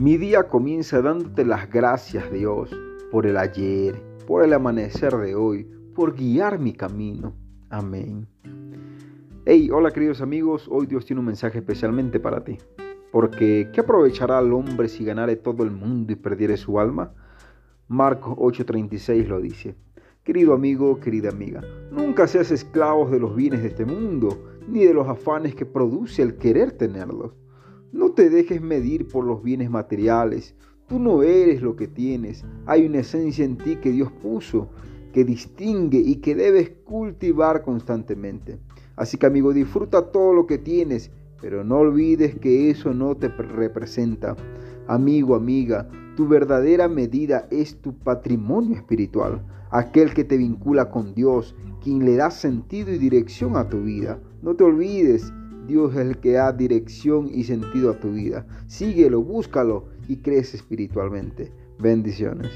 Mi día comienza dándote las gracias, Dios, por el ayer, por el amanecer de hoy, por guiar mi camino. Amén. Hey, hola queridos amigos, hoy Dios tiene un mensaje especialmente para ti. Porque, ¿qué aprovechará el hombre si ganare todo el mundo y perdiere su alma? Marcos 8:36 lo dice. Querido amigo, querida amiga, nunca seas esclavos de los bienes de este mundo, ni de los afanes que produce el querer tenerlos. No te dejes medir por los bienes materiales. Tú no eres lo que tienes. Hay una esencia en ti que Dios puso, que distingue y que debes cultivar constantemente. Así que amigo, disfruta todo lo que tienes, pero no olvides que eso no te representa. Amigo, amiga, tu verdadera medida es tu patrimonio espiritual, aquel que te vincula con Dios, quien le da sentido y dirección a tu vida. No te olvides Dios es el que da dirección y sentido a tu vida. Síguelo, búscalo y crece espiritualmente. Bendiciones.